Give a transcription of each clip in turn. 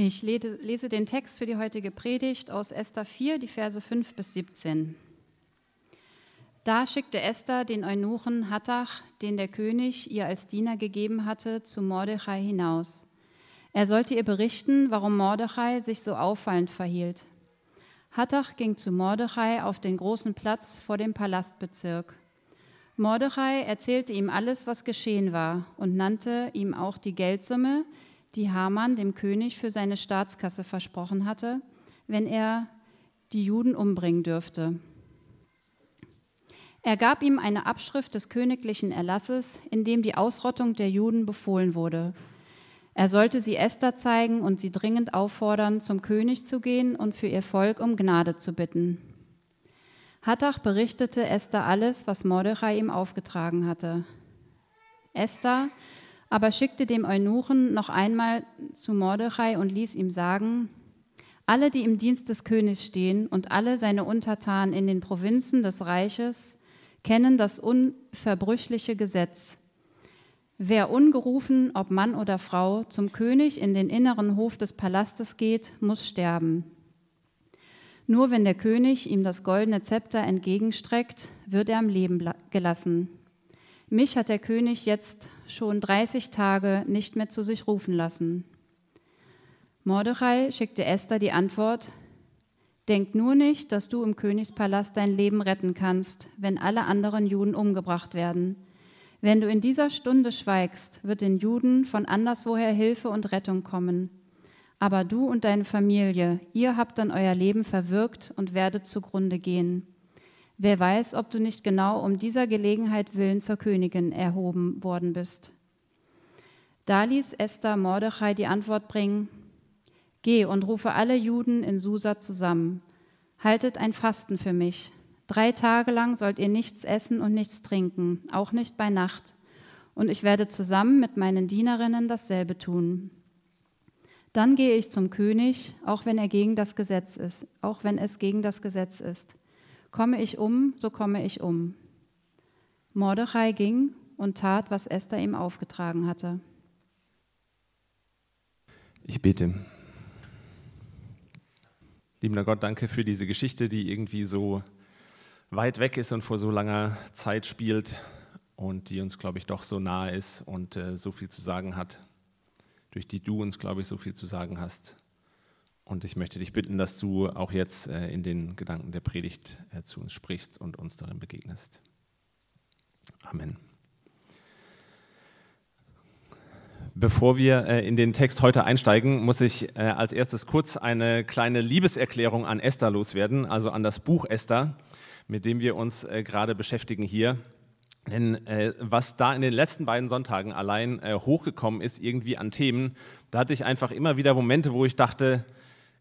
Ich lese den Text für die heutige Predigt aus Esther 4, die Verse 5 bis 17. Da schickte Esther den Eunuchen Hattach, den der König ihr als Diener gegeben hatte, zu Mordechai hinaus. Er sollte ihr berichten, warum Mordechai sich so auffallend verhielt. Hattach ging zu Mordechai auf den großen Platz vor dem Palastbezirk. Mordechai erzählte ihm alles, was geschehen war, und nannte ihm auch die Geldsumme, die Haman dem König für seine Staatskasse versprochen hatte, wenn er die Juden umbringen dürfte. Er gab ihm eine Abschrift des königlichen Erlasses, in dem die Ausrottung der Juden befohlen wurde. Er sollte sie Esther zeigen und sie dringend auffordern, zum König zu gehen und für ihr Volk um Gnade zu bitten. Hattach berichtete Esther alles, was Mordechai ihm aufgetragen hatte. Esther aber schickte dem Eunuchen noch einmal zu Mordechai und ließ ihm sagen, alle, die im Dienst des Königs stehen und alle seine Untertanen in den Provinzen des Reiches, kennen das unverbrüchliche Gesetz. Wer ungerufen, ob Mann oder Frau, zum König in den inneren Hof des Palastes geht, muss sterben. Nur wenn der König ihm das goldene Zepter entgegenstreckt, wird er am Leben gelassen. Mich hat der König jetzt schon 30 Tage nicht mehr zu sich rufen lassen. Mordechai schickte Esther die Antwort, Denk nur nicht, dass du im Königspalast dein Leben retten kannst, wenn alle anderen Juden umgebracht werden. Wenn du in dieser Stunde schweigst, wird den Juden von anderswoher Hilfe und Rettung kommen. Aber du und deine Familie, ihr habt dann euer Leben verwirkt und werdet zugrunde gehen. Wer weiß, ob du nicht genau um dieser Gelegenheit willen zur Königin erhoben worden bist. Da ließ Esther Mordechai die Antwort bringen, Geh und rufe alle Juden in Susa zusammen. Haltet ein Fasten für mich. Drei Tage lang sollt ihr nichts essen und nichts trinken, auch nicht bei Nacht. Und ich werde zusammen mit meinen Dienerinnen dasselbe tun. Dann gehe ich zum König, auch wenn er gegen das Gesetz ist, auch wenn es gegen das Gesetz ist. Komme ich um, so komme ich um. Mordechai ging und tat, was Esther ihm aufgetragen hatte. Ich bete. Liebender Gott, danke für diese Geschichte, die irgendwie so weit weg ist und vor so langer Zeit spielt und die uns, glaube ich, doch so nahe ist und äh, so viel zu sagen hat, durch die du uns, glaube ich, so viel zu sagen hast. Und ich möchte dich bitten, dass du auch jetzt äh, in den Gedanken der Predigt äh, zu uns sprichst und uns darin begegnest. Amen. Bevor wir äh, in den Text heute einsteigen, muss ich als erstes kurz eine kleine Liebeserklärung an Esther loswerden, also an das Buch Esther, mit dem wir uns gerade beschäftigen hier. Denn was da in den letzten beiden Sonntagen allein hochgekommen ist, irgendwie an Themen, da hatte ich einfach immer wieder Momente, wo ich dachte,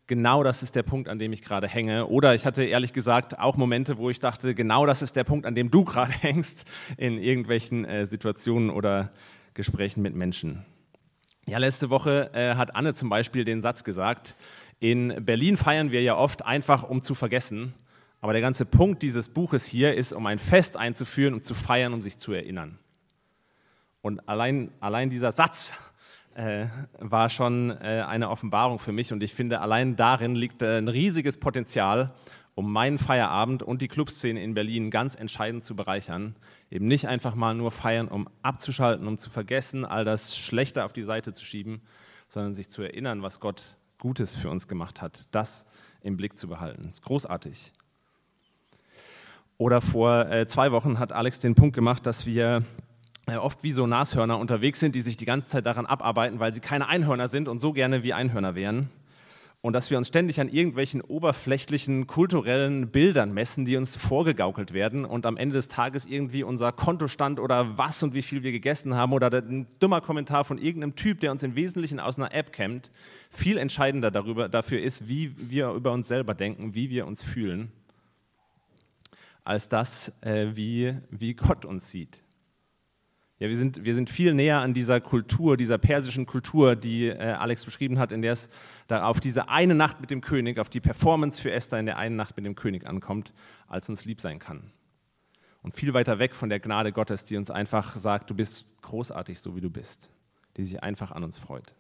genau das ist der Punkt, an dem ich gerade hänge. Oder ich hatte ehrlich gesagt auch Momente, wo ich dachte, genau das ist der Punkt, an dem du gerade hängst in irgendwelchen äh, Situationen oder Gesprächen mit Menschen. Ja, letzte Woche äh, hat Anne zum Beispiel den Satz gesagt, in Berlin feiern wir ja oft einfach, um zu vergessen. Aber der ganze Punkt dieses Buches hier ist, um ein Fest einzuführen, um zu feiern, um sich zu erinnern. Und allein, allein dieser Satz äh, war schon äh, eine Offenbarung für mich und ich finde, allein darin liegt äh, ein riesiges Potenzial, um meinen Feierabend und die Clubszene in Berlin ganz entscheidend zu bereichern. Eben nicht einfach mal nur feiern, um abzuschalten, um zu vergessen, all das Schlechte auf die Seite zu schieben, sondern sich zu erinnern, was Gott Gutes für uns gemacht hat. Das im Blick zu behalten. Das ist großartig. Oder vor äh, zwei Wochen hat Alex den Punkt gemacht, dass wir oft wie so Nashörner unterwegs sind, die sich die ganze Zeit daran abarbeiten, weil sie keine Einhörner sind und so gerne wie Einhörner wären. Und dass wir uns ständig an irgendwelchen oberflächlichen kulturellen Bildern messen, die uns vorgegaukelt werden und am Ende des Tages irgendwie unser Kontostand oder was und wie viel wir gegessen haben oder ein dummer Kommentar von irgendeinem Typ, der uns im Wesentlichen aus einer App kennt, viel entscheidender darüber, dafür ist, wie wir über uns selber denken, wie wir uns fühlen, als das, äh, wie, wie Gott uns sieht. Ja, wir sind, wir sind viel näher an dieser Kultur, dieser persischen Kultur, die äh, Alex beschrieben hat, in der es da auf diese eine Nacht mit dem König, auf die Performance für Esther in der einen Nacht mit dem König ankommt, als uns lieb sein kann. Und viel weiter weg von der Gnade Gottes, die uns einfach sagt, du bist großartig, so wie du bist, die sich einfach an uns freut.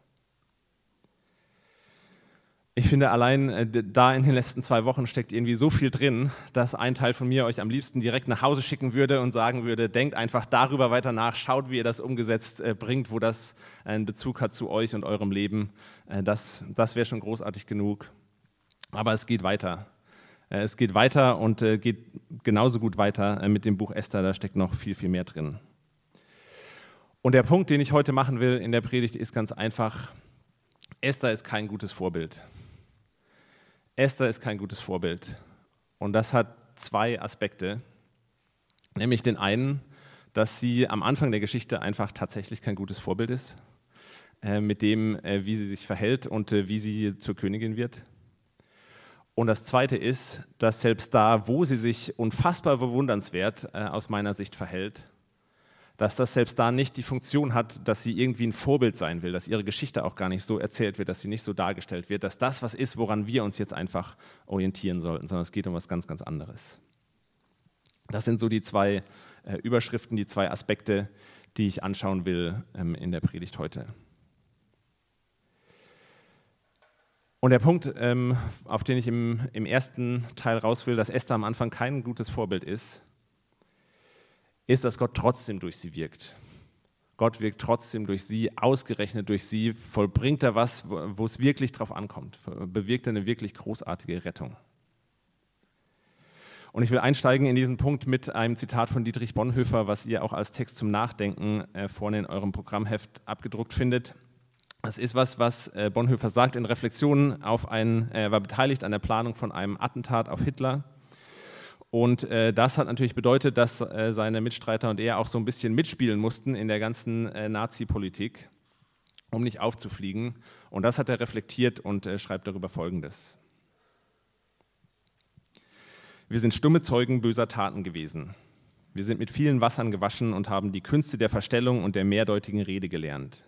Ich finde, allein äh, da in den letzten zwei Wochen steckt irgendwie so viel drin, dass ein Teil von mir euch am liebsten direkt nach Hause schicken würde und sagen würde, denkt einfach darüber weiter nach, schaut, wie ihr das umgesetzt äh, bringt, wo das einen Bezug hat zu euch und eurem Leben. Äh, das das wäre schon großartig genug. Aber es geht weiter. Äh, es geht weiter und äh, geht genauso gut weiter äh, mit dem Buch Esther, da steckt noch viel, viel mehr drin. Und der Punkt, den ich heute machen will in der Predigt, ist ganz einfach, Esther ist kein gutes Vorbild. Esther ist kein gutes Vorbild. Und das hat zwei Aspekte. Nämlich den einen, dass sie am Anfang der Geschichte einfach tatsächlich kein gutes Vorbild ist, äh, mit dem, äh, wie sie sich verhält und äh, wie sie zur Königin wird. Und das zweite ist, dass selbst da, wo sie sich unfassbar bewundernswert äh, aus meiner Sicht verhält, dass das selbst da nicht die Funktion hat, dass sie irgendwie ein Vorbild sein will, dass ihre Geschichte auch gar nicht so erzählt wird, dass sie nicht so dargestellt wird, dass das was ist, woran wir uns jetzt einfach orientieren sollten, sondern es geht um was ganz, ganz anderes. Das sind so die zwei äh, Überschriften, die zwei Aspekte, die ich anschauen will ähm, in der Predigt heute. Und der Punkt, ähm, auf den ich im, im ersten Teil raus will, dass Esther am Anfang kein gutes Vorbild ist, ist, dass Gott trotzdem durch sie wirkt. Gott wirkt trotzdem durch sie, ausgerechnet durch sie, vollbringt er was, wo es wirklich drauf ankommt, bewirkt er eine wirklich großartige Rettung. Und ich will einsteigen in diesen Punkt mit einem Zitat von Dietrich Bonhoeffer, was ihr auch als Text zum Nachdenken äh, vorne in eurem Programmheft abgedruckt findet. Das ist was, was äh, Bonhoeffer sagt in Reflexionen auf ein, er war beteiligt an der Planung von einem Attentat auf Hitler und äh, das hat natürlich bedeutet, dass äh, seine Mitstreiter und er auch so ein bisschen mitspielen mussten in der ganzen äh, Nazi-Politik, um nicht aufzufliegen. Und das hat er reflektiert und äh, schreibt darüber Folgendes. Wir sind stumme Zeugen böser Taten gewesen. Wir sind mit vielen Wassern gewaschen und haben die Künste der Verstellung und der mehrdeutigen Rede gelernt.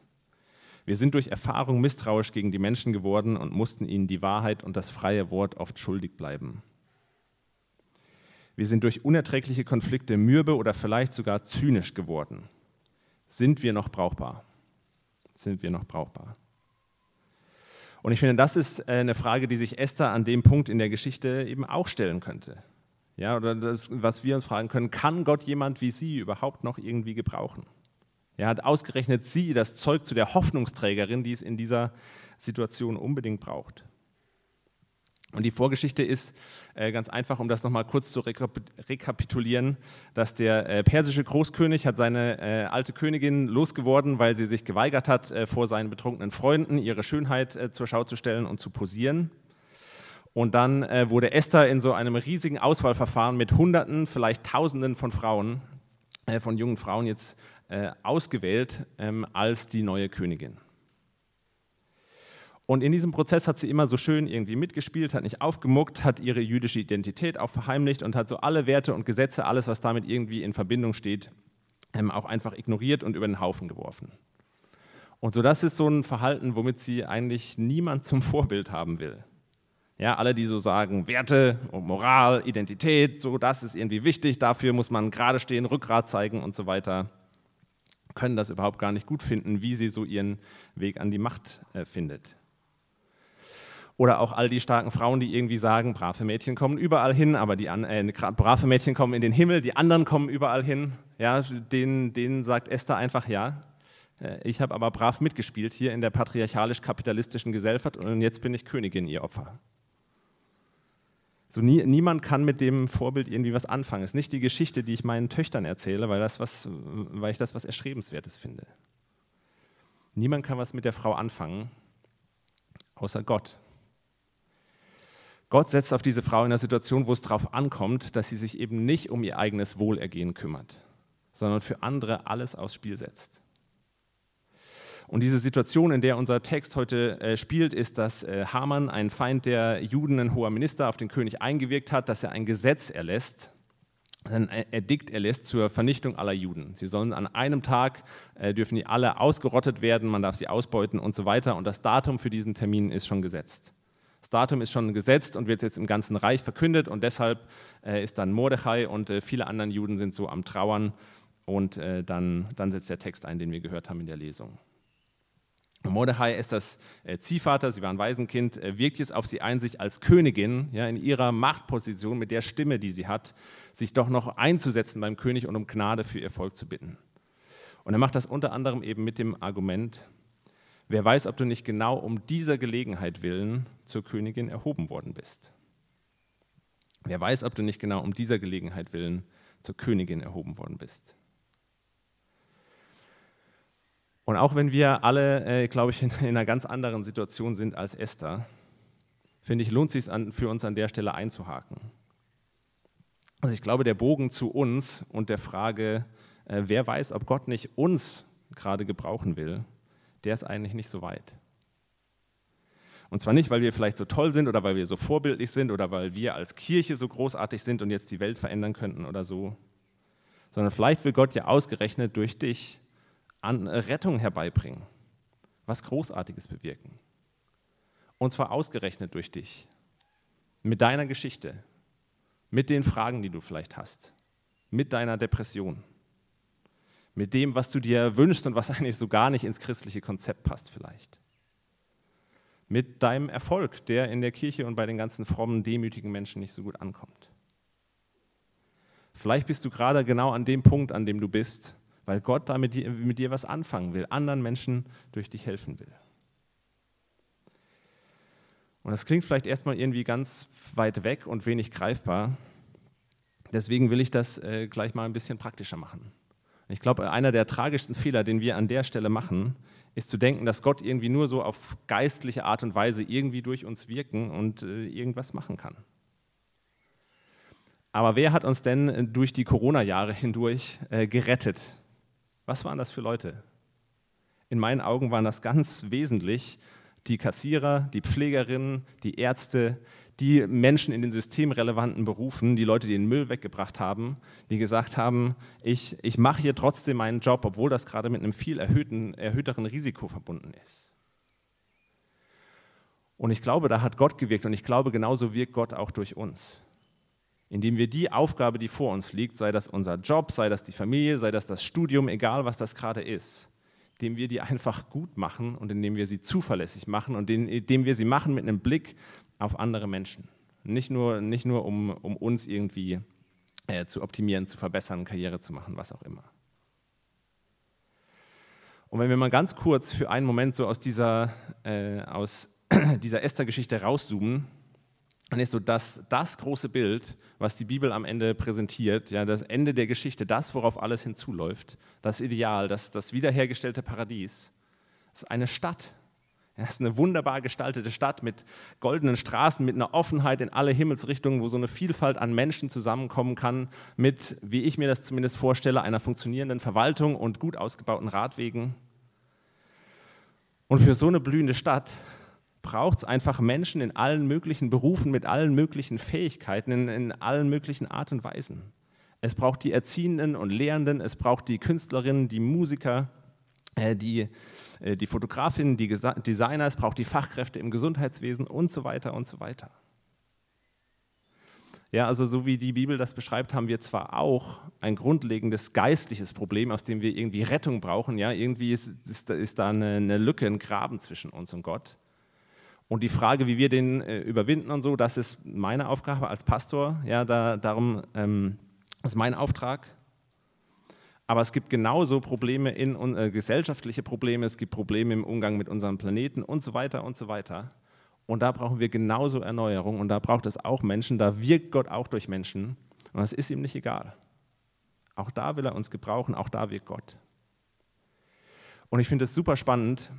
Wir sind durch Erfahrung misstrauisch gegen die Menschen geworden und mussten ihnen die Wahrheit und das freie Wort oft schuldig bleiben. Wir sind durch unerträgliche Konflikte mürbe oder vielleicht sogar zynisch geworden. Sind wir noch brauchbar? Sind wir noch brauchbar? Und ich finde, das ist äh, eine Frage, die sich Esther an dem Punkt in der Geschichte eben auch stellen könnte. Ja, oder das, was wir uns fragen können, kann Gott jemand wie sie überhaupt noch irgendwie gebrauchen? Ja, hat ausgerechnet sie das Zeug zu der Hoffnungsträgerin, die es in dieser Situation unbedingt braucht. Und die Vorgeschichte ist äh, ganz einfach, um das nochmal kurz zu rekapitulieren, dass der äh, persische Großkönig hat seine äh, alte Königin losgeworden, weil sie sich geweigert hat, äh, vor seinen betrunkenen Freunden ihre Schönheit äh, zur Schau zu stellen und zu posieren. Und dann äh, wurde Esther in so einem riesigen Auswahlverfahren mit Hunderten, vielleicht Tausenden von Frauen, von jungen Frauen jetzt ausgewählt ähm, als die neue Königin. Und in diesem Prozess hat sie immer so schön irgendwie mitgespielt, hat nicht aufgemuckt, hat ihre jüdische Identität auch verheimlicht und hat so alle Werte und Gesetze, alles, was damit irgendwie in Verbindung steht, ähm, auch einfach ignoriert und über den Haufen geworfen. Und so das ist so ein Verhalten, womit sie eigentlich niemand zum Vorbild haben will. Ja, alle, die so sagen, Werte und Moral, Identität, so das ist irgendwie wichtig, dafür muss man gerade stehen, Rückgrat zeigen und so weiter, können das überhaupt gar nicht gut finden, wie sie so ihren Weg an die Macht äh, findet. Oder auch all die starken Frauen, die irgendwie sagen, brave Mädchen kommen überall hin, aber die äh, brave Mädchen kommen in den Himmel, die anderen kommen überall hin. Ja, denen, denen sagt Esther einfach, ja, äh, ich habe aber brav mitgespielt hier in der patriarchalisch-kapitalistischen Gesellschaft und jetzt bin ich Königin, ihr Opfer. So nie, niemand kann mit dem Vorbild irgendwie was anfangen. Es ist nicht die Geschichte, die ich meinen Töchtern erzähle, weil, das was, weil ich das was Erstrebenswertes finde. Niemand kann was mit der Frau anfangen, außer Gott. Gott setzt auf diese Frau in einer Situation, wo es darauf ankommt, dass sie sich eben nicht um ihr eigenes Wohlergehen kümmert, sondern für andere alles aufs Spiel setzt. Und diese Situation, in der unser Text heute äh, spielt, ist, dass äh, Haman, ein Feind der Juden, ein hoher Minister, auf den König eingewirkt hat, dass er ein Gesetz erlässt, ein Edikt erlässt zur Vernichtung aller Juden. Sie sollen an einem Tag, äh, dürfen die alle ausgerottet werden, man darf sie ausbeuten und so weiter. Und das Datum für diesen Termin ist schon gesetzt. Das Datum ist schon gesetzt und wird jetzt im ganzen Reich verkündet und deshalb äh, ist dann Mordechai und äh, viele anderen Juden sind so am Trauern und äh, dann, dann setzt der Text ein, den wir gehört haben in der Lesung. Mordechai, Esthers äh, Ziehvater, sie war ein Waisenkind, wirkt jetzt auf sie ein, sich als Königin ja, in ihrer Machtposition mit der Stimme, die sie hat, sich doch noch einzusetzen beim König und um Gnade für ihr Volk zu bitten. Und er macht das unter anderem eben mit dem Argument, wer weiß, ob du nicht genau um dieser Gelegenheit willen zur Königin erhoben worden bist. Wer weiß, ob du nicht genau um dieser Gelegenheit willen zur Königin erhoben worden bist. Und auch wenn wir alle, äh, glaube ich, in, in, einer ganz anderen Situation sind als Esther, finde ich, lohnt es sich für uns an der Stelle einzuhaken. Also ich glaube, der Bogen zu uns und der Frage, äh, wer weiß, ob Gott nicht uns gerade gebrauchen will, der ist eigentlich nicht so weit. Und zwar nicht, weil wir vielleicht so toll sind oder weil wir so vorbildlich sind oder weil wir als Kirche so großartig sind und jetzt die Welt verändern könnten oder so, sondern vielleicht will Gott ja ausgerechnet durch dich an Rettung herbeibringen, was Großartiges bewirken. Und zwar ausgerechnet durch dich, mit deiner Geschichte, mit den Fragen, die du vielleicht hast, mit deiner Depression, mit dem, was du dir wünschst und was eigentlich so gar nicht ins christliche Konzept passt vielleicht. Mit deinem Erfolg, der in der Kirche und bei den ganzen frommen, demütigen Menschen nicht so gut ankommt. Vielleicht bist du gerade genau an dem Punkt, an dem du bist, weil Gott da mit dir, mit dir was anfangen will, anderen Menschen durch dich helfen will. Und das klingt vielleicht erstmal irgendwie ganz weit weg und wenig greifbar. Deswegen will ich das äh, gleich mal ein bisschen praktischer machen. Ich glaube, einer der tragischsten Fehler, den wir an der Stelle machen, ist zu denken, dass Gott irgendwie nur so auf geistliche Art und Weise irgendwie durch uns wirken und äh, irgendwas machen kann. Aber wer hat uns denn durch die Corona-Jahre hindurch äh, gerettet? Was waren das für Leute? In meinen Augen waren das ganz wesentlich die Kassierer, die Pflegerinnen, die Ärzte, die Menschen in den systemrelevanten Berufen, die Leute, die den Müll weggebracht haben, die gesagt haben, ich, ich mache hier trotzdem meinen Job, obwohl das gerade mit einem viel erhöhten, erhöhteren Risiko verbunden ist. Und ich glaube, da hat Gott gewirkt und ich glaube, genauso wirkt Gott auch durch uns indem wir die Aufgabe, die vor uns liegt, sei das unser Job, sei das die Familie, sei das das Studium, egal was das gerade ist, indem wir die einfach gut machen und indem wir sie zuverlässig machen und indem wir sie machen mit einem Blick auf andere Menschen. Nicht nur, nicht nur um, um uns irgendwie äh, zu optimieren, zu verbessern, Karriere zu machen, was auch immer. Und wenn wir mal ganz kurz für einen Moment so aus dieser, äh, dieser Esther-Geschichte rauszoomen, dann ist so das, das große Bild, was die Bibel am Ende präsentiert, ja, das Ende der Geschichte, das, worauf alles hinzuläuft, das Ideal, das, das wiederhergestellte Paradies, ist eine Stadt. Es ist eine wunderbar gestaltete Stadt mit goldenen Straßen, mit einer Offenheit in alle Himmelsrichtungen, wo so eine Vielfalt an Menschen zusammenkommen kann, mit, wie ich mir das zumindest vorstelle, einer funktionierenden Verwaltung und gut ausgebauten Radwegen. Und für so eine blühende Stadt braucht es einfach Menschen in allen möglichen Berufen, mit allen möglichen Fähigkeiten, in, in allen möglichen Art und Weisen. Es braucht die Erziehenden und Lehrenden, es braucht die Künstlerinnen, die Musiker, äh, die, die Fotografinnen, die Designer, es braucht die Fachkräfte im Gesundheitswesen und so weiter und so weiter. Ja, also so wie die Bibel das beschreibt, haben wir zwar auch ein grundlegendes geistliches Problem, aus dem wir irgendwie Rettung brauchen. Ja, irgendwie ist, ist, ist da eine, eine Lücke, ein Graben zwischen uns und Gott. Und die Frage, wie wir den äh, überwinden und so, das ist meine Aufgabe als Pastor. Ja, da, darum ähm, ist mein Auftrag. Aber es gibt genauso Probleme in äh, gesellschaftliche Probleme, es gibt Probleme im Umgang mit unserem Planeten und so weiter und so weiter. Und da brauchen wir genauso Erneuerung und da braucht es auch Menschen, da wirkt Gott auch durch Menschen und das ist ihm nicht egal. Auch da will er uns gebrauchen, auch da wirkt Gott. Und ich finde es super spannend,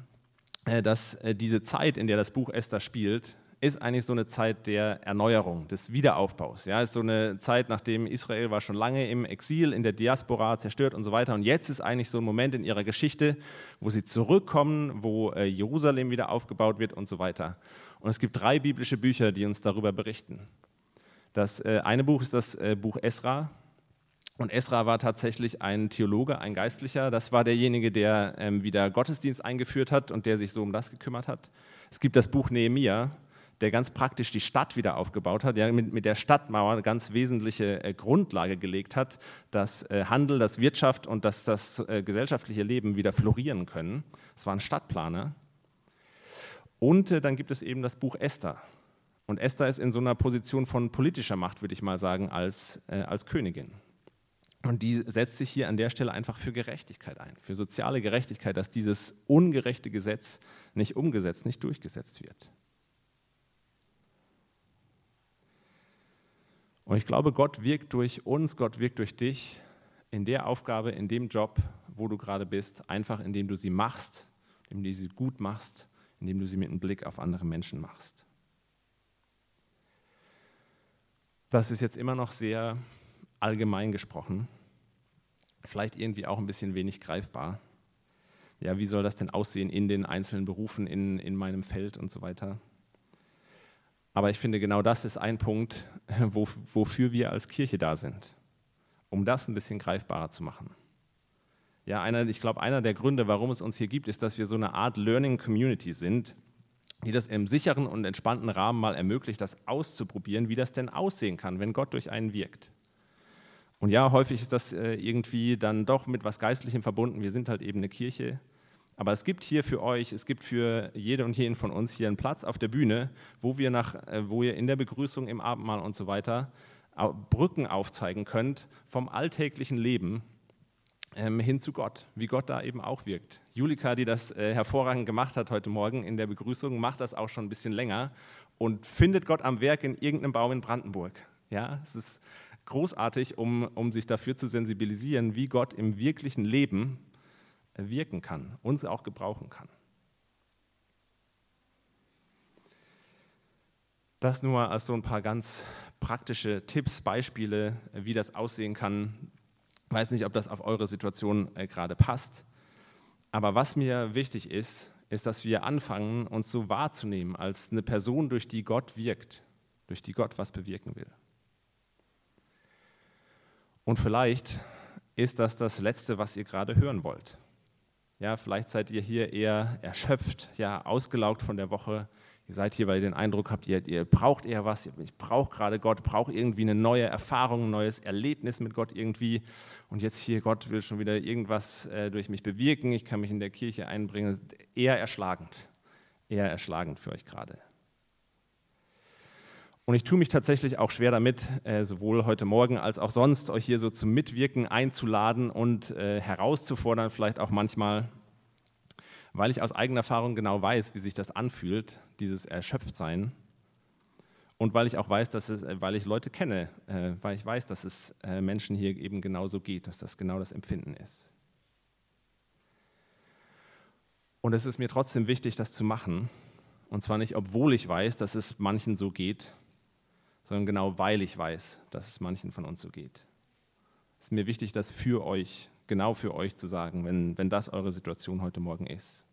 äh, dass äh, diese Zeit, in der das Buch Esther spielt, ist eigentlich so eine Zeit der Erneuerung, des Wiederaufbaus. Ja, ist so eine Zeit, nachdem Israel war schon lange im Exil, in der Diaspora, zerstört und so weiter. Und jetzt ist eigentlich so ein Moment in ihrer Geschichte, wo sie zurückkommen, wo äh, Jerusalem wieder aufgebaut wird und so weiter. Und es gibt drei biblische Bücher, die uns darüber berichten. Das eine Buch ist das Buch Esra, und Esra war tatsächlich ein Theologe, ein Geistlicher. Das war derjenige, der ähm, wieder Gottesdienst eingeführt hat und der sich so um das gekümmert hat. Es gibt das Buch Nehemia, der ganz praktisch die Stadt wieder aufgebaut hat, der mit, mit der Stadtmauer eine ganz wesentliche äh, Grundlage gelegt hat, dass äh, Handel, dass Wirtschaft und dass das äh, gesellschaftliche Leben wieder florieren können. Es war ein Stadtplaner. Und äh, dann gibt es eben das Buch Esther. Und Esther ist in so einer Position von politischer Macht, würde ich mal sagen, als, äh, als Königin. Und die setzt sich hier an der Stelle einfach für Gerechtigkeit ein, für soziale Gerechtigkeit, dass dieses ungerechte Gesetz nicht umgesetzt, nicht durchgesetzt wird. Und ich glaube, Gott wirkt durch uns, Gott wirkt durch dich in der Aufgabe, in dem Job, wo du gerade bist, einfach indem du sie machst, indem du sie gut machst, indem du sie mit einem Blick auf andere Menschen machst. Das ist jetzt immer noch sehr allgemein gesprochen, vielleicht irgendwie auch ein bisschen wenig greifbar. Ja, wie soll das denn aussehen in den einzelnen Berufen, in, in meinem Feld und so weiter? Aber ich finde, genau das ist ein Punkt, wo, wofür wir als Kirche da sind, um das ein bisschen greifbarer zu machen. Ja, einer, ich glaube, einer der Gründe, warum es uns hier gibt, ist, dass wir so eine Art Learning Community sind, die das im sicheren und entspannten Rahmen mal ermöglicht, das auszuprobieren, wie das denn aussehen kann, wenn Gott durch einen wirkt. Und ja, häufig ist das äh, irgendwie dann doch mit was Geistlichem verbunden. Wir sind halt eben eine Kirche. Aber es gibt hier für euch, es gibt für jede und jeden von uns hier einen Platz auf der Bühne, wo, wir nach, äh, wo ihr in der Begrüßung, im Abendmahl und so weiter Brücken aufzeigen könnt vom alltäglichen Leben ähm, hin zu Gott, wie Gott da eben auch wirkt. Julika, die das äh, hervorragend gemacht hat heute Morgen in der Begrüßung, macht das auch schon ein bisschen länger und findet Gott am Werk in irgendeinem Baum in Brandenburg. Ja, es ist großartig, um, um sich dafür zu sensibilisieren, wie Gott im wirklichen Leben wirken kann, uns auch gebrauchen kann. Das nur als so ein paar ganz praktische Tipps, Beispiele, wie das aussehen kann. Ich weiß nicht, ob das auf eure Situation äh, gerade passt. Aber was mir wichtig ist, ist, dass wir anfangen, uns so wahrzunehmen als eine Person, durch die Gott wirkt, durch die Gott was bewirken will. Und vielleicht ist das das Letzte, was ihr gerade hören wollt. Ja, vielleicht seid ihr hier eher erschöpft, ja, ausgelaugt von der Woche. Ihr seid hier, weil ihr den Eindruck habt, ihr, ihr braucht eher was. Ich brauche gerade Gott, brauche irgendwie eine neue Erfahrung, ein neues Erlebnis mit Gott irgendwie. Und jetzt hier, Gott will schon wieder irgendwas äh, durch mich bewirken. Ich kann mich in der Kirche einbringen. Eher erschlagend, eher erschlagend für euch gerade. Und ich tue mich tatsächlich auch schwer damit, äh, sowohl heute Morgen als auch sonst, euch hier so zum Mitwirken einzuladen und äh, herauszufordern, vielleicht auch manchmal, weil ich aus eigener Erfahrung genau weiß, wie sich das anfühlt, dieses Erschöpftsein. Und weil ich auch weiß, dass es, äh, weil ich Leute kenne, weil ich weiß, dass es Menschen hier eben genauso geht, dass das genau das Empfinden ist. Und es ist mir trotzdem wichtig, das zu machen. Und zwar nicht, obwohl ich weiß, dass es manchen so geht, sondern genau weil ich weiß, dass es manchen von uns so geht. Es ist mir wichtig, das für euch, genau für euch zu sagen, wenn, wenn das eure Situation heute Morgen ist.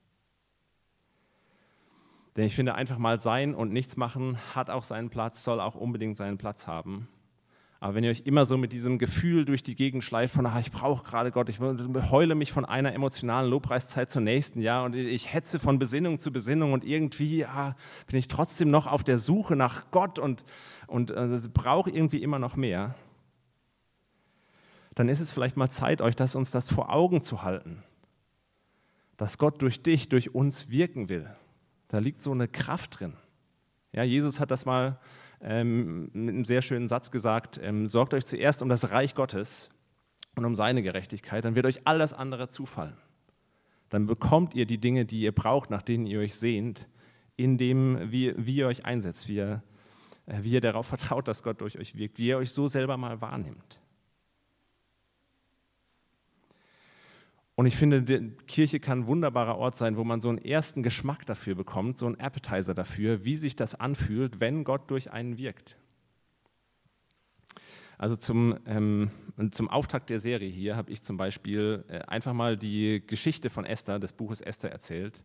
Denn ich finde, einfach mal sein und nichts machen hat auch seinen Platz, soll auch unbedingt seinen Platz haben. Aber wenn ihr euch immer so mit diesem Gefühl durch die Gegend schleift, von, ach, ich brauche gerade Gott, ich heule mich von einer emotionalen Lobpreiszeit zur nächsten, ja, und ich hetze von Besinnung zu Besinnung und irgendwie ja, bin ich trotzdem noch auf der Suche nach Gott und, und äh, brauche irgendwie immer noch mehr, dann ist es vielleicht mal Zeit, euch das, uns das vor Augen zu halten, dass Gott durch dich, durch uns wirken will. Da liegt so eine Kraft drin. Ja, Jesus hat das mal ähm, mit einem sehr schönen Satz gesagt, ähm, sorgt euch zuerst um das Reich Gottes und um seine Gerechtigkeit, dann wird euch alles andere zufallen. Dann bekommt ihr die Dinge, die ihr braucht, nach denen ihr euch sehnt, in dem, wie, wie ihr euch einsetzt, wie ihr, äh, wie ihr darauf vertraut, dass Gott durch euch wirkt, wie ihr euch so selber mal wahrnimmt. Und ich finde, die Kirche kann ein wunderbarer Ort sein, wo man so einen ersten Geschmack dafür bekommt, so einen Appetizer dafür, wie sich das anfühlt, wenn Gott durch einen wirkt. Also zum, ähm, zum Auftakt der Serie hier habe ich zum Beispiel äh, einfach mal die Geschichte von Esther, des Buches Esther, erzählt.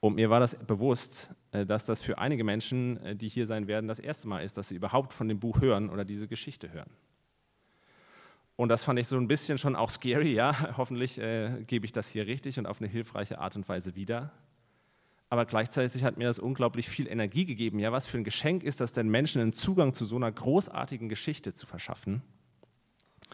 Und mir war das bewusst, äh, dass das für einige Menschen, äh, die hier sein werden, das erste Mal ist, dass sie überhaupt von dem Buch hören oder diese Geschichte hören. Und das fand ich so ein bisschen schon auch scary, ja. Hoffentlich äh, gebe ich das hier richtig und auf eine hilfreiche Art und Weise wieder. Aber gleichzeitig hat mir das unglaublich viel Energie gegeben. Ja, was für ein Geschenk ist das denn, Menschen einen Zugang zu so einer großartigen Geschichte zu verschaffen,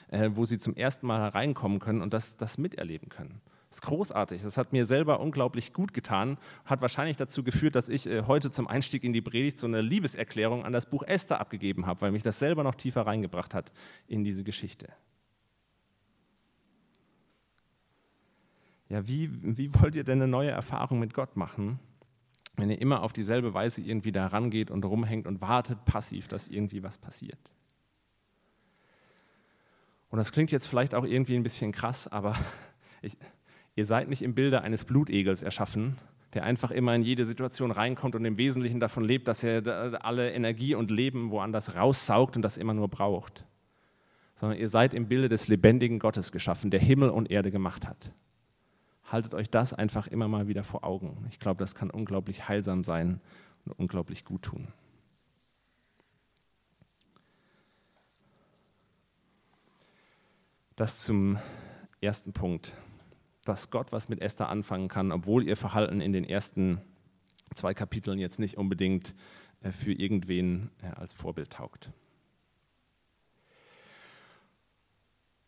äh, wo sie zum ersten Mal hereinkommen können und das, das miterleben können. Das ist großartig. Das hat mir selber unglaublich gut getan, hat wahrscheinlich dazu geführt, dass ich äh, heute zum Einstieg in die Predigt so eine Liebeserklärung an das Buch Esther abgegeben habe, weil mich das selber noch tiefer reingebracht hat in diese Geschichte. Ja, wie, wie wollt ihr denn eine neue Erfahrung mit Gott machen, wenn ihr immer auf dieselbe Weise irgendwie da rangeht und rumhängt und wartet passiv, dass irgendwie was passiert? Und das klingt jetzt vielleicht auch irgendwie ein bisschen krass, aber ich, Ihr seid nicht im Bilde eines Blutegels erschaffen, der einfach immer in jede Situation reinkommt und im Wesentlichen davon lebt, dass er alle Energie und Leben woanders raussaugt und das immer nur braucht. Sondern ihr seid im Bilde des lebendigen Gottes geschaffen, der Himmel und Erde gemacht hat. Haltet euch das einfach immer mal wieder vor Augen. Ich glaube, das kann unglaublich heilsam sein und unglaublich gut tun. Das zum ersten Punkt dass Gott was mit Esther anfangen kann, obwohl ihr Verhalten in den ersten zwei Kapiteln jetzt nicht unbedingt äh, für irgendwen äh, als Vorbild taugt.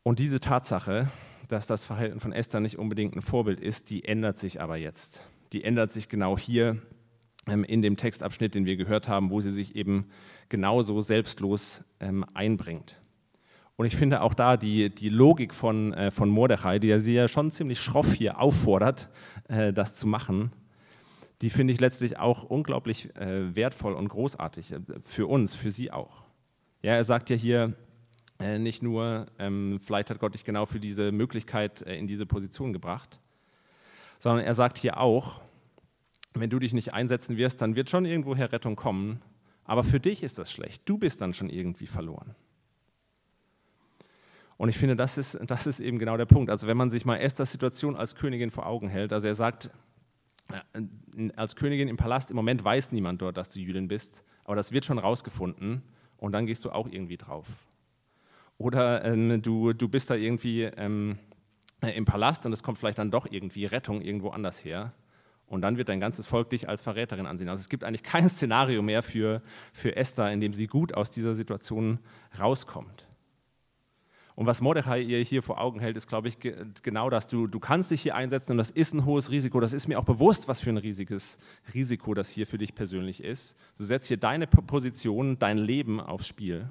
Und diese Tatsache, dass das Verhalten von Esther nicht unbedingt ein Vorbild ist, die ändert sich aber jetzt. Die ändert sich genau hier ähm, in dem Textabschnitt, den wir gehört haben, wo sie sich eben genauso selbstlos ähm, einbringt. Und ich finde auch da die, die Logik von, äh, von Mordechai, die ja sie ja schon ziemlich schroff hier auffordert, äh, das zu machen, die finde ich letztlich auch unglaublich äh, wertvoll und großartig für uns, für sie auch. Ja, er sagt ja hier äh, nicht nur, ähm, vielleicht hat Gott dich genau für diese Möglichkeit äh, in diese Position gebracht, sondern er sagt hier auch, wenn du dich nicht einsetzen wirst, dann wird schon irgendwoher Rettung kommen, aber für dich ist das schlecht. Du bist dann schon irgendwie verloren. Und ich finde, das ist, das ist eben genau der Punkt. Also wenn man sich mal Esthers Situation als Königin vor Augen hält, also er sagt, äh, als Königin im Palast, im Moment weiß niemand dort, dass du Jüdin bist, aber das wird schon rausgefunden und dann gehst du auch irgendwie drauf. Oder äh, du, du bist da irgendwie ähm, im Palast und es kommt vielleicht dann doch irgendwie Rettung irgendwo anders her. Und dann wird dein ganzes Volk dich als Verräterin ansehen. Also es gibt eigentlich kein Szenario mehr für, für Esther, in dem sie gut aus dieser Situation rauskommt. Und was Mordechai ihr hier vor Augen hält, ist, glaube ich, genau das. Du, du kannst dich hier einsetzen und das ist ein hohes Risiko. Das ist mir auch bewusst, was für ein riesiges Risiko das hier für dich persönlich ist. Du setzt hier deine Position, dein Leben aufs Spiel.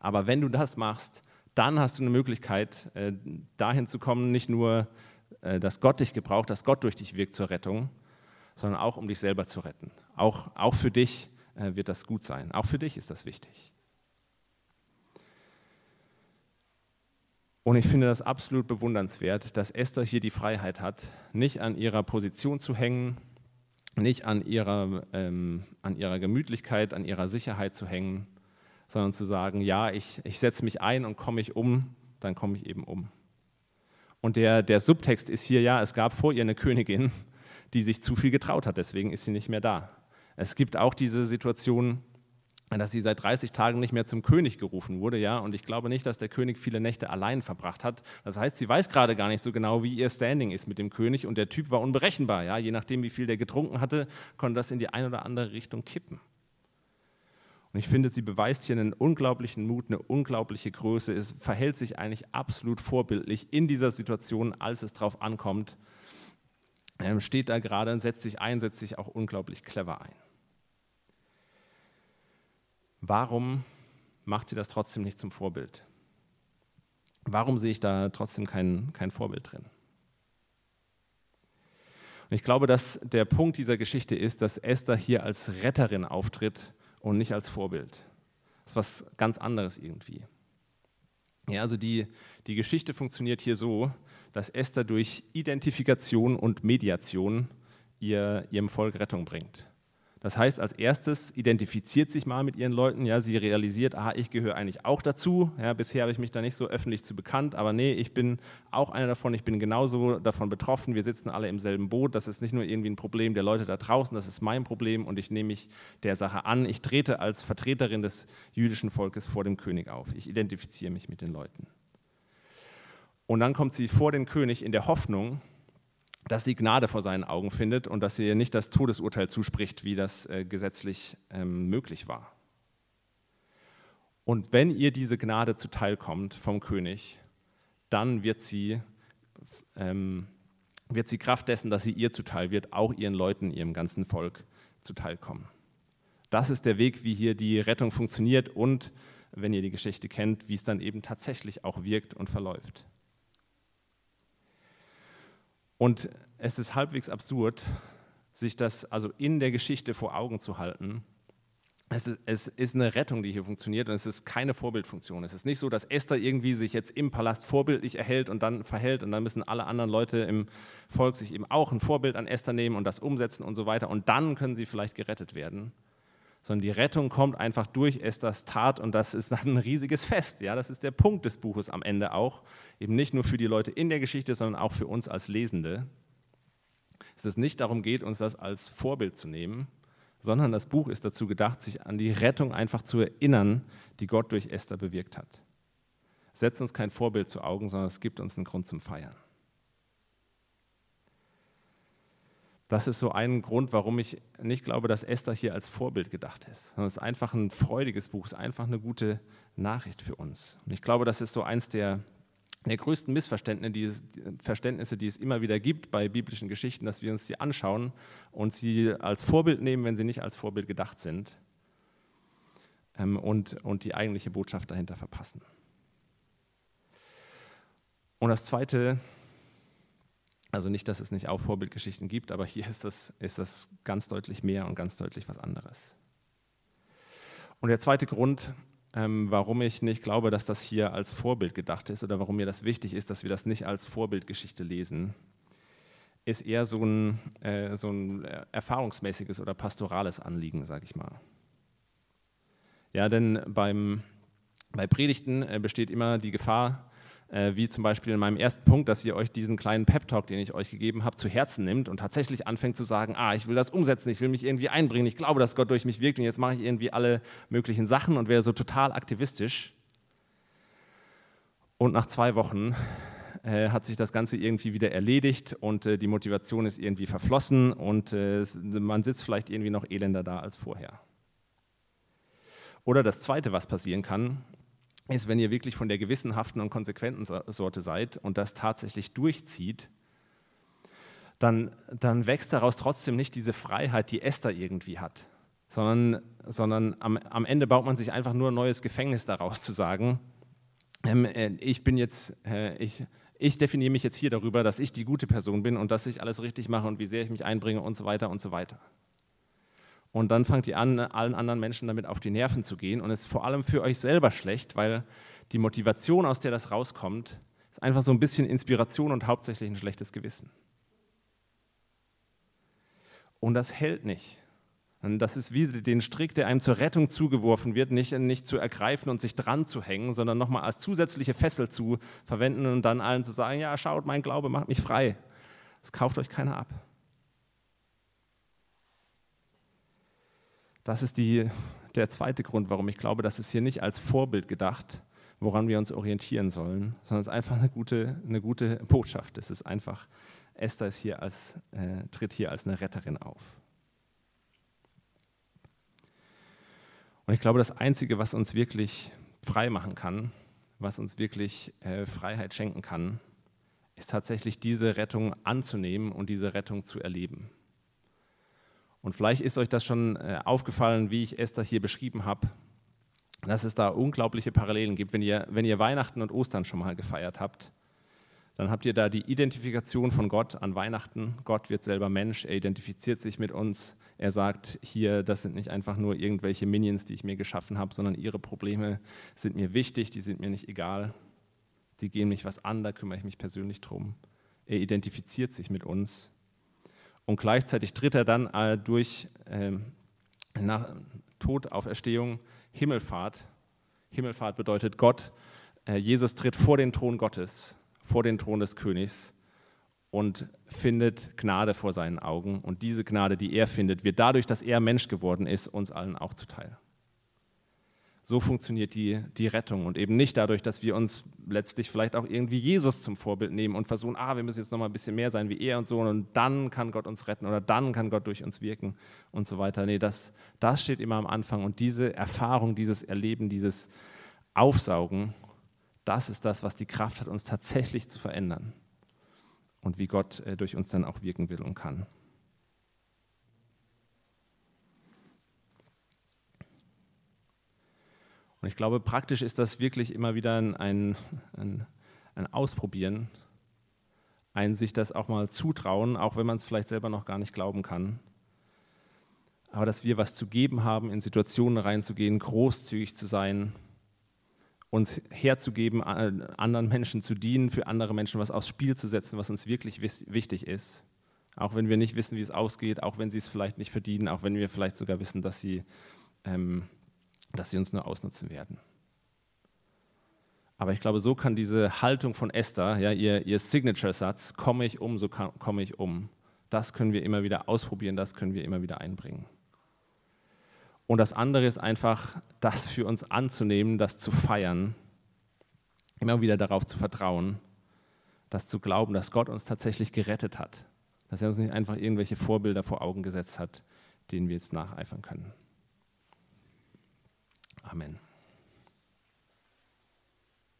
Aber wenn du das machst, dann hast du eine Möglichkeit, äh, dahin zu kommen, nicht nur, äh, dass Gott dich gebraucht, dass Gott durch dich wirkt zur Rettung, sondern auch um dich selber zu retten. Auch, auch für dich äh, wird das gut sein. Auch für dich ist das wichtig. Und ich finde das absolut bewundernswert, dass Esther hier die Freiheit hat, nicht an ihrer Position zu hängen, nicht an ihrer, ähm, an ihrer Gemütlichkeit, an ihrer Sicherheit zu hängen, sondern zu sagen, ja, ich, ich setze mich ein und komme ich um, dann komme ich eben um. Und der, der Subtext ist hier, ja, es gab vor ihr eine Königin, die sich zu viel getraut hat, deswegen ist sie nicht mehr da. Es gibt auch diese Situation, dass sie seit 30 Tagen nicht mehr zum König gerufen wurde, ja, und ich glaube nicht, dass der König viele Nächte allein verbracht hat. Das heißt, sie weiß gerade gar nicht so genau, wie ihr Standing ist mit dem König und der Typ war unberechenbar, ja, je nachdem, wie viel der getrunken hatte, konnte das in die eine oder andere Richtung kippen. Und ich finde, sie beweist hier einen unglaublichen Mut, eine unglaubliche Größe. Es verhält sich eigentlich absolut vorbildlich in dieser Situation, als es drauf ankommt. Ähm, steht da gerade und setzt sich ein, setzt sich auch unglaublich clever ein. Warum macht sie das trotzdem nicht zum Vorbild? Warum sehe ich da trotzdem kein, kein Vorbild drin? Und ich glaube, dass der Punkt dieser Geschichte ist, dass Esther hier als Retterin auftritt und nicht als Vorbild. Das ist was ganz anderes irgendwie. Ja, also die, die Geschichte funktioniert hier so, dass Esther durch Identifikation und Mediation ihr, ihrem Volk Rettung bringt. Das heißt, als erstes identifiziert sich mal mit ihren Leuten, ja, sie realisiert, ah, ich gehöre eigentlich auch dazu. Ja, bisher habe ich mich da nicht so öffentlich zu bekannt, aber nee, ich bin auch einer davon, ich bin genauso davon betroffen. Wir sitzen alle im selben Boot. Das ist nicht nur irgendwie ein Problem der Leute da draußen, das ist mein Problem und ich nehme mich der Sache an. Ich trete als Vertreterin des jüdischen Volkes vor dem König auf. Ich identifiziere mich mit den Leuten. Und dann kommt sie vor den König in der Hoffnung, dass sie Gnade vor seinen Augen findet und dass sie ihr nicht das Todesurteil zuspricht, wie das äh, gesetzlich ähm, möglich war. Und wenn ihr diese Gnade zuteilkommt vom König, dann wird sie ähm, wird sie Kraft dessen, dass sie ihr zuteil wird, auch ihren Leuten, ihrem ganzen Volk zuteilkommen. Das ist der Weg, wie hier die Rettung funktioniert und, wenn ihr die Geschichte kennt, wie es dann eben tatsächlich auch wirkt und verläuft. Und es ist halbwegs absurd, sich das also in der Geschichte vor Augen zu halten es ist, es ist, eine Rettung, die hier funktioniert und es ist keine Vorbildfunktion. Es ist nicht so, dass Esther irgendwie sich jetzt im Palast vorbildlich erhält und dann verhält und dann müssen alle anderen Leute im Volk sich eben auch ein Vorbild an Esther nehmen und das umsetzen und so weiter und dann können sie vielleicht gerettet werden. Sondern die Rettung kommt einfach durch Esthers Tat und das ist dann ein riesiges Fest. Ja, das ist der Punkt des Buches am Ende auch. Eben nicht nur für die Leute in der Geschichte, sondern auch für uns als Lesende. Dass es nicht darum geht, uns das als Vorbild zu nehmen, sondern das Buch ist dazu gedacht, sich an die Rettung einfach zu erinnern, die Gott durch Esther bewirkt hat. Setzt uns kein Vorbild zu Augen, sondern es gibt uns einen Grund zum Feiern. Das ist so ein Grund, warum ich nicht glaube, dass Esther hier als Vorbild gedacht ist, es ist einfach ein freudiges Buch, es ist einfach eine gute Nachricht für uns. Und ich glaube, das ist so eins der der größten Missverständnisse, die es, Verständnisse, die es immer wieder gibt bei biblischen Geschichten, dass wir uns sie anschauen und sie als Vorbild nehmen, wenn sie nicht als Vorbild gedacht sind ähm, und, und die eigentliche Botschaft dahinter verpassen. Und das Zweite, also nicht, dass es nicht auch Vorbildgeschichten gibt, aber hier ist das, ist das ganz deutlich mehr und ganz deutlich was anderes. Und der zweite Grund, ähm, warum ich nicht glaube, dass das hier als Vorbild gedacht ist oder warum mir das wichtig ist, dass wir das nicht als Vorbildgeschichte lesen, ist eher so ein, äh, so ein erfahrungsmäßiges oder pastorales Anliegen, sage ich mal. Ja, denn beim, bei Predigten äh, besteht immer die Gefahr, äh, wie zum Beispiel in meinem ersten Punkt, dass ihr euch diesen kleinen Pep-Talk, den ich euch gegeben habe, zu Herzen nimmt und tatsächlich anfängt zu sagen, ah, ich will das umsetzen, ich will mich irgendwie einbringen, ich glaube, dass Gott durch mich wirkt und jetzt mache ich irgendwie alle möglichen Sachen und wäre so total aktivistisch. Und nach zwei Wochen äh, hat sich das Ganze irgendwie wieder erledigt und äh, die Motivation ist irgendwie verflossen und äh, man sitzt vielleicht irgendwie noch elender da als vorher. Oder das Zweite, was passieren kann, ist, wenn ihr wirklich von der gewissenhaften und konsequenten Sorte seid und das tatsächlich durchzieht, dann, dann wächst daraus trotzdem nicht diese Freiheit, die Esther irgendwie hat, sondern, sondern am, am Ende baut man sich einfach nur ein neues Gefängnis daraus zu sagen, ähm, äh, ich bin jetzt, äh, ich, ich definiere mich jetzt hier darüber, dass ich die gute Person bin und dass ich alles richtig mache und wie sehr ich mich einbringe und so weiter und so weiter. Und dann fangt ihr an, allen anderen Menschen damit auf die Nerven zu gehen. Und es ist vor allem für euch selber schlecht, weil die Motivation, aus der das rauskommt, ist einfach so ein bisschen Inspiration und hauptsächlich ein schlechtes Gewissen. Und das hält nicht. Und das ist wie den Strick, der einem zur Rettung zugeworfen wird, nicht, nicht zu ergreifen und sich dran zu hängen, sondern nochmal als zusätzliche Fessel zu verwenden und dann allen zu sagen, ja, schaut, mein Glaube macht mich frei. Das kauft euch keiner ab. Das ist die, der zweite Grund, warum ich glaube, dass es hier nicht als Vorbild gedacht, woran wir uns orientieren sollen, sondern es ist einfach eine gute, eine gute Botschaft. Es ist einfach, Esther ist hier als, äh, tritt hier als eine Retterin auf. Und ich glaube, das Einzige, was uns wirklich frei machen kann, was uns wirklich äh, Freiheit schenken kann, ist tatsächlich diese Rettung anzunehmen und diese Rettung zu erleben. Und vielleicht ist euch das schon äh, aufgefallen, wie ich Esther hier beschrieben habe, dass es da unglaubliche Parallelen gibt. Wenn ihr, wenn ihr Weihnachten und Ostern schon mal gefeiert habt, dann habt ihr da die Identifikation von Gott an Weihnachten. Gott wird selber Mensch, er identifiziert sich mit uns. Er sagt hier, das sind nicht einfach nur irgendwelche Minions, die ich mir geschaffen habe, sondern ihre Probleme sind mir wichtig, die sind mir nicht egal. Die gehen mich was an, da kümmere ich mich persönlich drum. Er identifiziert sich mit uns und gleichzeitig tritt er dann äh, durch äh, nach Tod, Auferstehung, Himmelfahrt. Himmelfahrt bedeutet Gott, äh, Jesus tritt vor den Thron Gottes, vor den Thron des Königs und findet Gnade vor seinen Augen. Und diese Gnade, die er findet, wird dadurch, dass er Mensch geworden ist, uns allen auch zuteil. So funktioniert die, die Rettung und eben nicht dadurch, dass wir uns letztlich vielleicht auch irgendwie Jesus zum Vorbild nehmen und versuchen, ah, wir müssen jetzt noch mal ein bisschen mehr sein wie er und so und dann kann Gott uns retten oder dann kann Gott durch uns wirken und so weiter. Nee, das, das steht immer am Anfang und diese Erfahrung, dieses Erleben, dieses Aufsaugen, das ist das, was die Kraft hat, uns tatsächlich zu verändern. und wie Gott äh, durch uns dann auch wirken will und kann. Und ich glaube, praktisch ist das wirklich immer wieder ein, ein, ein Ausprobieren, ein sich das auch mal zutrauen, auch wenn man es vielleicht selber noch gar nicht glauben kann. Aber dass wir was zu geben haben, in Situationen reinzugehen, großzügig zu sein, uns herzugeben, anderen Menschen zu dienen, für andere Menschen was aufs Spiel zu setzen, was uns wirklich wichtig ist. Auch wenn wir nicht wissen, wie es ausgeht, auch wenn sie es vielleicht nicht verdienen, auch wenn wir vielleicht sogar wissen, dass sie, ähm, dass sie uns nur ausnutzen werden. Aber ich glaube, so kann diese Haltung von Esther, ja, ihr, ihr Signature-Satz, komme ich um, so komme ich um, das können wir immer wieder ausprobieren, das können wir immer wieder einbringen. Und das andere ist einfach, das für uns anzunehmen, das zu feiern, immer wieder darauf zu vertrauen, das zu glauben, dass Gott uns tatsächlich gerettet hat, dass er uns nicht einfach irgendwelche Vorbilder vor Augen gesetzt hat, denen wir jetzt nacheifern können. Amen.